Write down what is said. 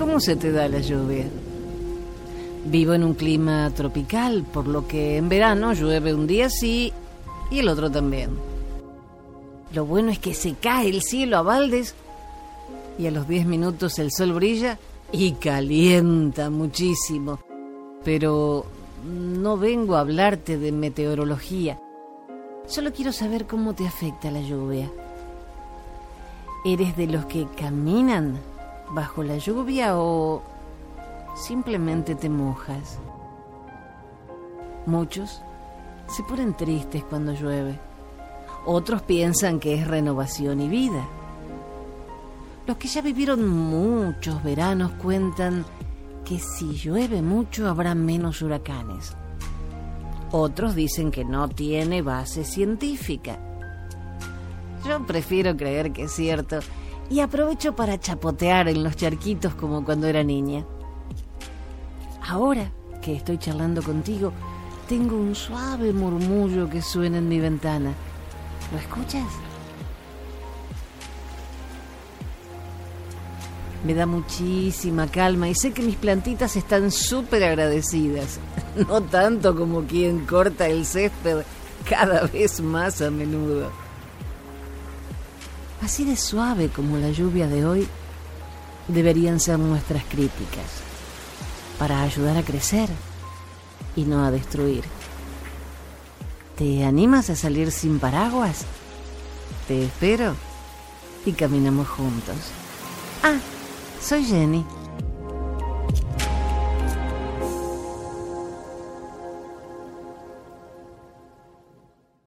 ¿Cómo se te da la lluvia? Vivo en un clima tropical, por lo que en verano llueve un día sí y el otro también. Lo bueno es que se cae el cielo a baldes y a los 10 minutos el sol brilla y calienta muchísimo. Pero no vengo a hablarte de meteorología. Solo quiero saber cómo te afecta la lluvia. ¿Eres de los que caminan bajo la lluvia o simplemente te mojas? Muchos se ponen tristes cuando llueve. Otros piensan que es renovación y vida. Los que ya vivieron muchos veranos cuentan que si llueve mucho habrá menos huracanes. Otros dicen que no tiene base científica. Yo prefiero creer que es cierto y aprovecho para chapotear en los charquitos como cuando era niña. Ahora que estoy charlando contigo, tengo un suave murmullo que suena en mi ventana. ¿Lo escuchas? Me da muchísima calma y sé que mis plantitas están súper agradecidas. No tanto como quien corta el césped cada vez más a menudo. Así de suave como la lluvia de hoy, deberían ser nuestras críticas, para ayudar a crecer y no a destruir. ¿Te animas a salir sin paraguas? Te espero y caminamos juntos. Ah, soy Jenny.